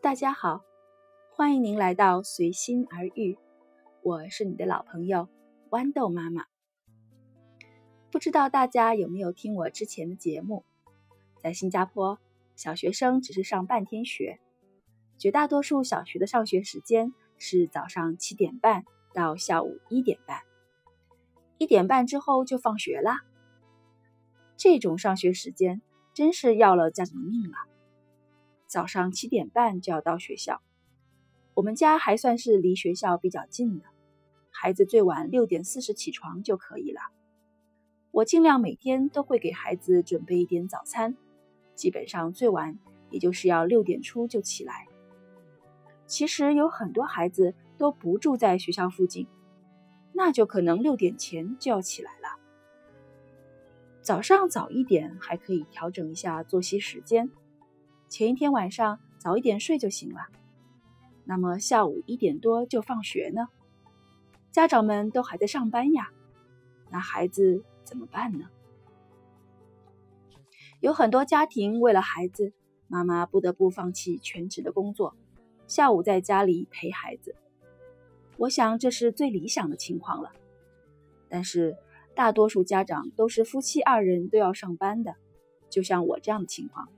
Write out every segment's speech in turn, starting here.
大家好，欢迎您来到随心而遇，我是你的老朋友豌豆妈妈。不知道大家有没有听我之前的节目？在新加坡，小学生只是上半天学，绝大多数小学的上学时间是早上七点半到下午一点半，一点半之后就放学啦。这种上学时间真是要了家长的命了。早上七点半就要到学校，我们家还算是离学校比较近的，孩子最晚六点四十起床就可以了。我尽量每天都会给孩子准备一点早餐，基本上最晚也就是要六点出就起来。其实有很多孩子都不住在学校附近，那就可能六点前就要起来了。早上早一点还可以调整一下作息时间，前一天晚上早一点睡就行了。那么下午一点多就放学呢，家长们都还在上班呀，那孩子。怎么办呢？有很多家庭为了孩子，妈妈不得不放弃全职的工作，下午在家里陪孩子。我想这是最理想的情况了。但是大多数家长都是夫妻二人都要上班的，就像我这样的情况，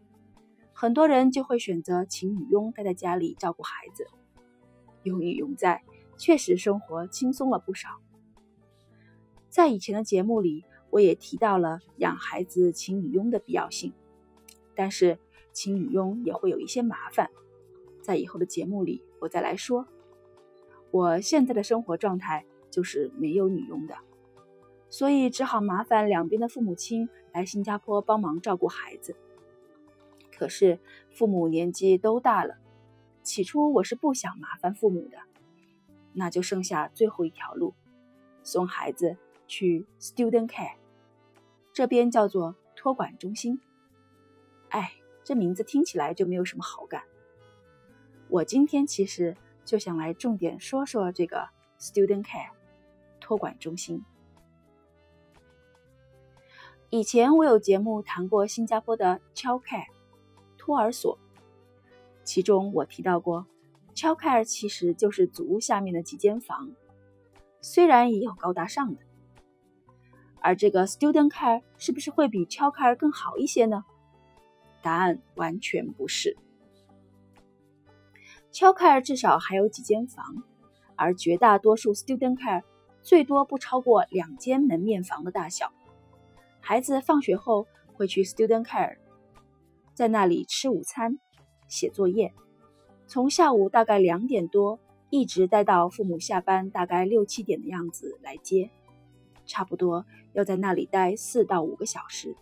很多人就会选择请女佣待在家里照顾孩子。有女佣在，确实生活轻松了不少。在以前的节目里。我也提到了养孩子请女佣的必要性，但是请女佣也会有一些麻烦，在以后的节目里我再来说。我现在的生活状态就是没有女佣的，所以只好麻烦两边的父母亲来新加坡帮忙照顾孩子。可是父母年纪都大了，起初我是不想麻烦父母的，那就剩下最后一条路，送孩子去 student care。这边叫做托管中心，哎，这名字听起来就没有什么好感。我今天其实就想来重点说说这个 student care 托管中心。以前我有节目谈过新加坡的 child care 托儿所，其中我提到过，child care 其实就是祖屋下面的几间房，虽然也有高大上的。而这个 student care 是不是会比 child care 更好一些呢？答案完全不是。child care 至少还有几间房，而绝大多数 student care 最多不超过两间门面房的大小。孩子放学后会去 student care，在那里吃午餐、写作业，从下午大概两点多一直待到父母下班大概六七点的样子来接。差不多要在那里待四到五个小时，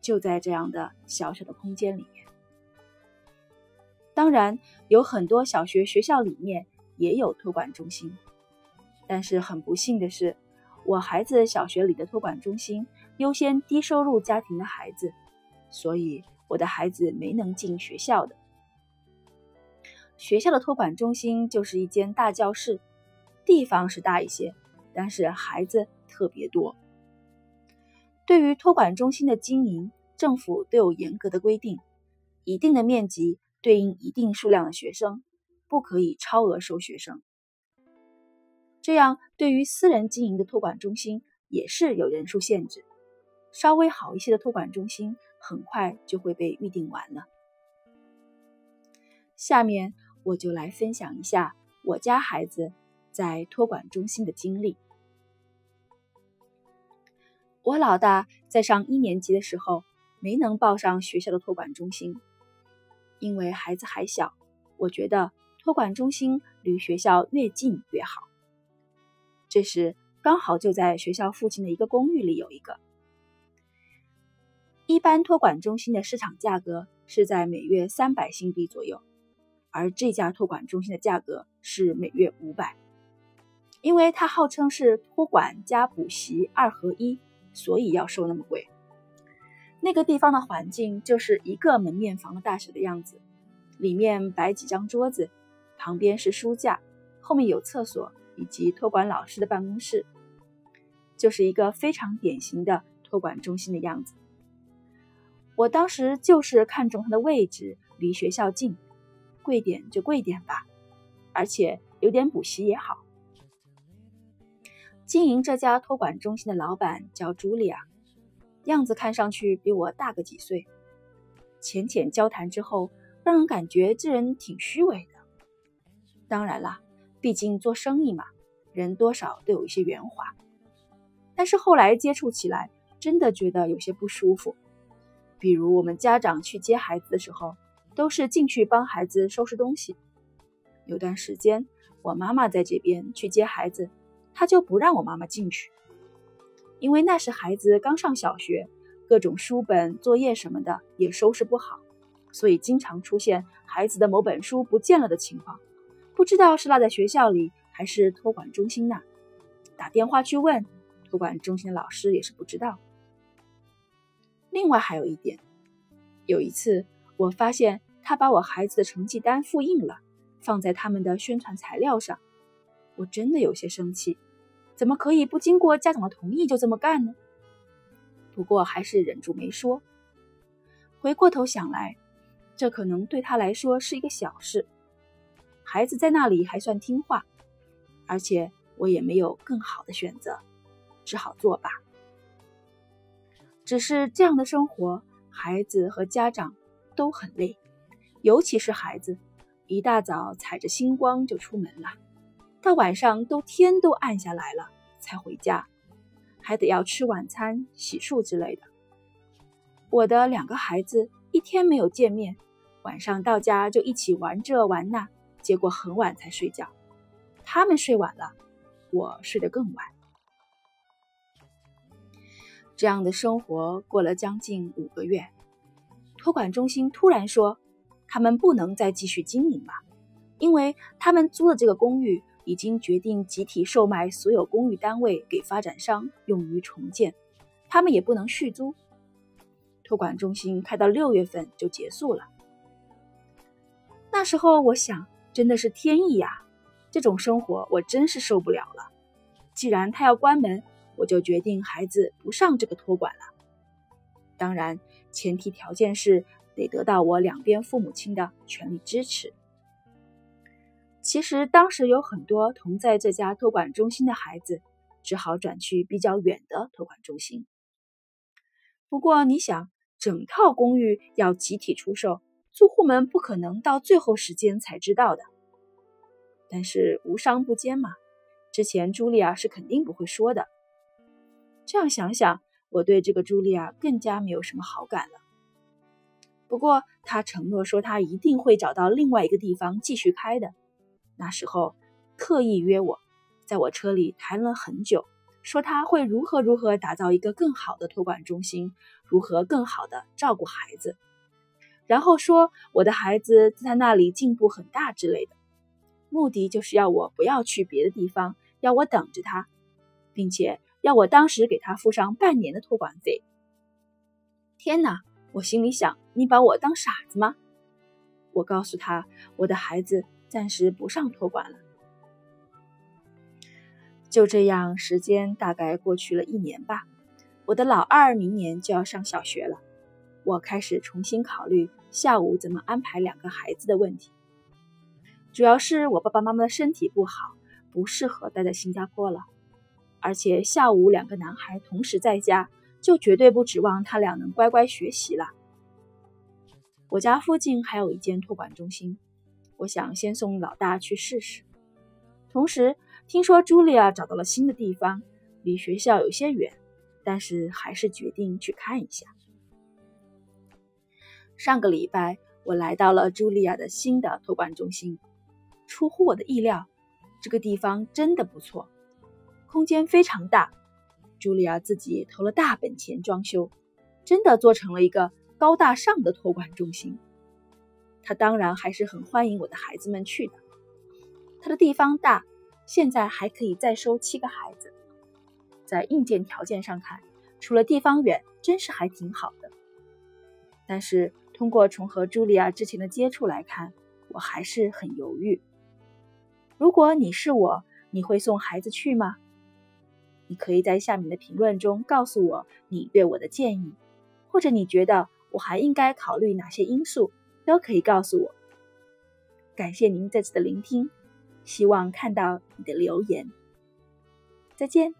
就在这样的小小的空间里面。当然，有很多小学学校里面也有托管中心，但是很不幸的是，我孩子小学里的托管中心优先低收入家庭的孩子，所以我的孩子没能进学校的。学校的托管中心就是一间大教室，地方是大一些，但是孩子。特别多。对于托管中心的经营，政府都有严格的规定，一定的面积对应一定数量的学生，不可以超额收学生。这样，对于私人经营的托管中心也是有人数限制，稍微好一些的托管中心很快就会被预定完了。下面我就来分享一下我家孩子在托管中心的经历。我老大在上一年级的时候没能报上学校的托管中心，因为孩子还小，我觉得托管中心离学校越近越好。这时刚好就在学校附近的一个公寓里有一个。一般托管中心的市场价格是在每月三百新币左右，而这家托管中心的价格是每月五百，因为它号称是托管加补习二合一。所以要收那么贵。那个地方的环境就是一个门面房的大小的样子，里面摆几张桌子，旁边是书架，后面有厕所以及托管老师的办公室，就是一个非常典型的托管中心的样子。我当时就是看中它的位置，离学校近，贵点就贵点吧，而且有点补习也好。经营这家托管中心的老板叫茱莉亚，样子看上去比我大个几岁。浅浅交谈之后，让人感觉这人挺虚伪的。当然啦，毕竟做生意嘛，人多少都有一些圆滑。但是后来接触起来，真的觉得有些不舒服。比如我们家长去接孩子的时候，都是进去帮孩子收拾东西。有段时间，我妈妈在这边去接孩子，她就不让我妈妈进去，因为那时孩子刚上小学。各种书本、作业什么的也收拾不好，所以经常出现孩子的某本书不见了的情况，不知道是落在学校里还是托管中心那。打电话去问托管中心的老师也是不知道。另外还有一点，有一次我发现他把我孩子的成绩单复印了，放在他们的宣传材料上，我真的有些生气，怎么可以不经过家长的同意就这么干呢？不过还是忍住没说。回过头想来，这可能对他来说是一个小事。孩子在那里还算听话，而且我也没有更好的选择，只好作罢。只是这样的生活，孩子和家长都很累，尤其是孩子，一大早踩着星光就出门了，到晚上都天都暗下来了才回家。还得要吃晚餐、洗漱之类的。我的两个孩子一天没有见面，晚上到家就一起玩这玩那，结果很晚才睡觉。他们睡晚了，我睡得更晚。这样的生活过了将近五个月，托管中心突然说，他们不能再继续经营了，因为他们租的这个公寓。已经决定集体售卖所有公寓单位给发展商用于重建，他们也不能续租。托管中心开到六月份就结束了。那时候我想，真的是天意呀！这种生活我真是受不了了。既然他要关门，我就决定孩子不上这个托管了。当然，前提条件是得得到我两边父母亲的全力支持。其实当时有很多同在这家托管中心的孩子，只好转去比较远的托管中心。不过你想，整套公寓要集体出售，租户们不可能到最后时间才知道的。但是无商不奸嘛，之前茱莉亚是肯定不会说的。这样想想，我对这个茱莉亚更加没有什么好感了。不过她承诺说，她一定会找到另外一个地方继续开的。那时候特意约我，在我车里谈了很久，说他会如何如何打造一个更好的托管中心，如何更好的照顾孩子，然后说我的孩子在他那里进步很大之类的，目的就是要我不要去别的地方，要我等着他，并且要我当时给他付上半年的托管费。天哪！我心里想，你把我当傻子吗？我告诉他，我的孩子。暂时不上托管了。就这样，时间大概过去了一年吧。我的老二明年就要上小学了，我开始重新考虑下午怎么安排两个孩子的问题。主要是我爸爸妈妈的身体不好，不适合待在新加坡了。而且下午两个男孩同时在家，就绝对不指望他俩能乖乖学习了。我家附近还有一间托管中心。我想先送老大去试试，同时听说茱莉亚找到了新的地方，离学校有些远，但是还是决定去看一下。上个礼拜，我来到了茱莉亚的新的托管中心，出乎我的意料，这个地方真的不错，空间非常大，茱莉亚自己投了大本钱装修，真的做成了一个高大上的托管中心。他当然还是很欢迎我的孩子们去的。他的地方大，现在还可以再收七个孩子。在硬件条件上看，除了地方远，真是还挺好的。但是通过从和茱莉亚之前的接触来看，我还是很犹豫。如果你是我，你会送孩子去吗？你可以在下面的评论中告诉我你对我的建议，或者你觉得我还应该考虑哪些因素，都可以告诉我。感谢您这次的聆听，希望看到你的留言。再见。